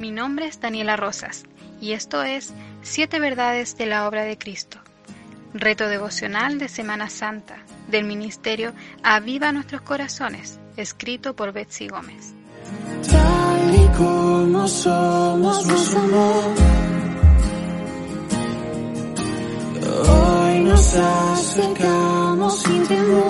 Mi nombre es Daniela Rosas y esto es Siete Verdades de la Obra de Cristo, reto devocional de Semana Santa del Ministerio Aviva Nuestros Corazones, escrito por Betsy Gómez. Tal y como somos, nos amó. Hoy nos acercamos sin temor.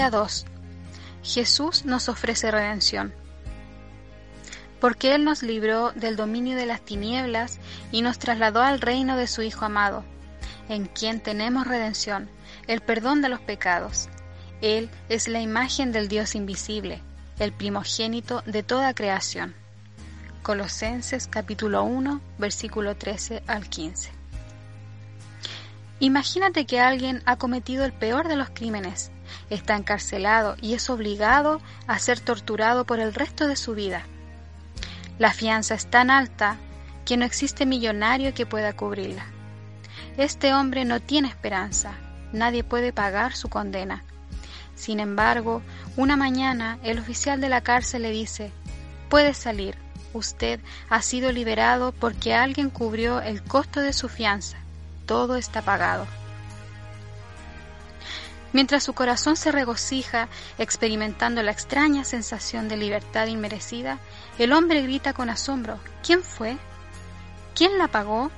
Día 2. Jesús nos ofrece redención. Porque Él nos libró del dominio de las tinieblas y nos trasladó al reino de su Hijo amado, en quien tenemos redención, el perdón de los pecados. Él es la imagen del Dios invisible, el primogénito de toda creación. Colosenses capítulo 1, versículo 13 al 15. Imagínate que alguien ha cometido el peor de los crímenes, está encarcelado y es obligado a ser torturado por el resto de su vida. La fianza es tan alta que no existe millonario que pueda cubrirla. Este hombre no tiene esperanza, nadie puede pagar su condena. Sin embargo, una mañana el oficial de la cárcel le dice, puede salir, usted ha sido liberado porque alguien cubrió el costo de su fianza, todo está pagado. Mientras su corazón se regocija experimentando la extraña sensación de libertad inmerecida, el hombre grita con asombro, ¿quién fue? ¿Quién la pagó?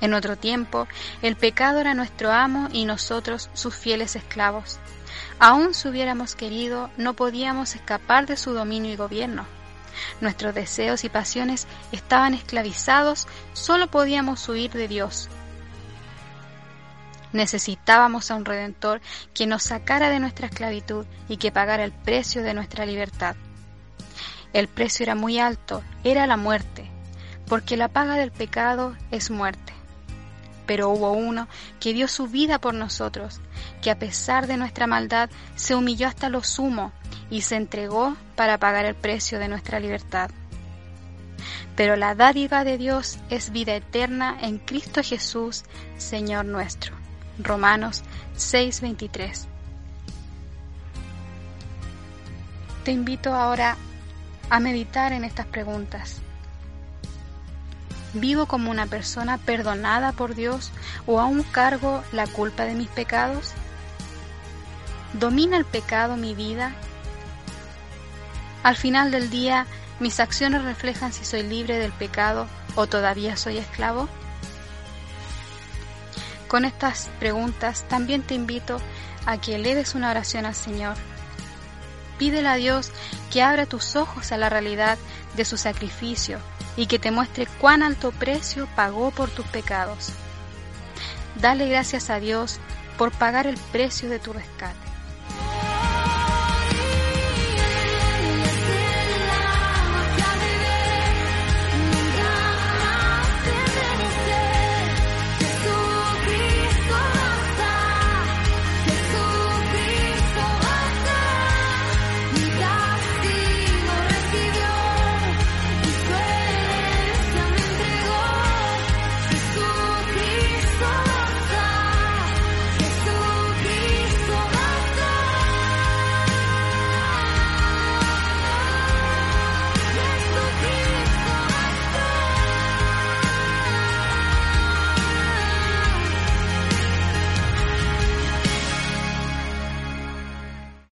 En otro tiempo, el pecado era nuestro amo y nosotros sus fieles esclavos. Aun si hubiéramos querido, no podíamos escapar de su dominio y gobierno. Nuestros deseos y pasiones estaban esclavizados, solo podíamos huir de Dios, Necesitábamos a un Redentor que nos sacara de nuestra esclavitud y que pagara el precio de nuestra libertad. El precio era muy alto, era la muerte, porque la paga del pecado es muerte. Pero hubo uno que dio su vida por nosotros, que a pesar de nuestra maldad se humilló hasta lo sumo y se entregó para pagar el precio de nuestra libertad. Pero la dádiva de Dios es vida eterna en Cristo Jesús, Señor nuestro. Romanos 6:23. Te invito ahora a meditar en estas preguntas. ¿Vivo como una persona perdonada por Dios o aún cargo la culpa de mis pecados? ¿Domina el pecado mi vida? Al final del día, ¿mis acciones reflejan si soy libre del pecado o todavía soy esclavo? Con estas preguntas también te invito a que eleves una oración al Señor. Pídele a Dios que abra tus ojos a la realidad de su sacrificio y que te muestre cuán alto precio pagó por tus pecados. Dale gracias a Dios por pagar el precio de tu rescate.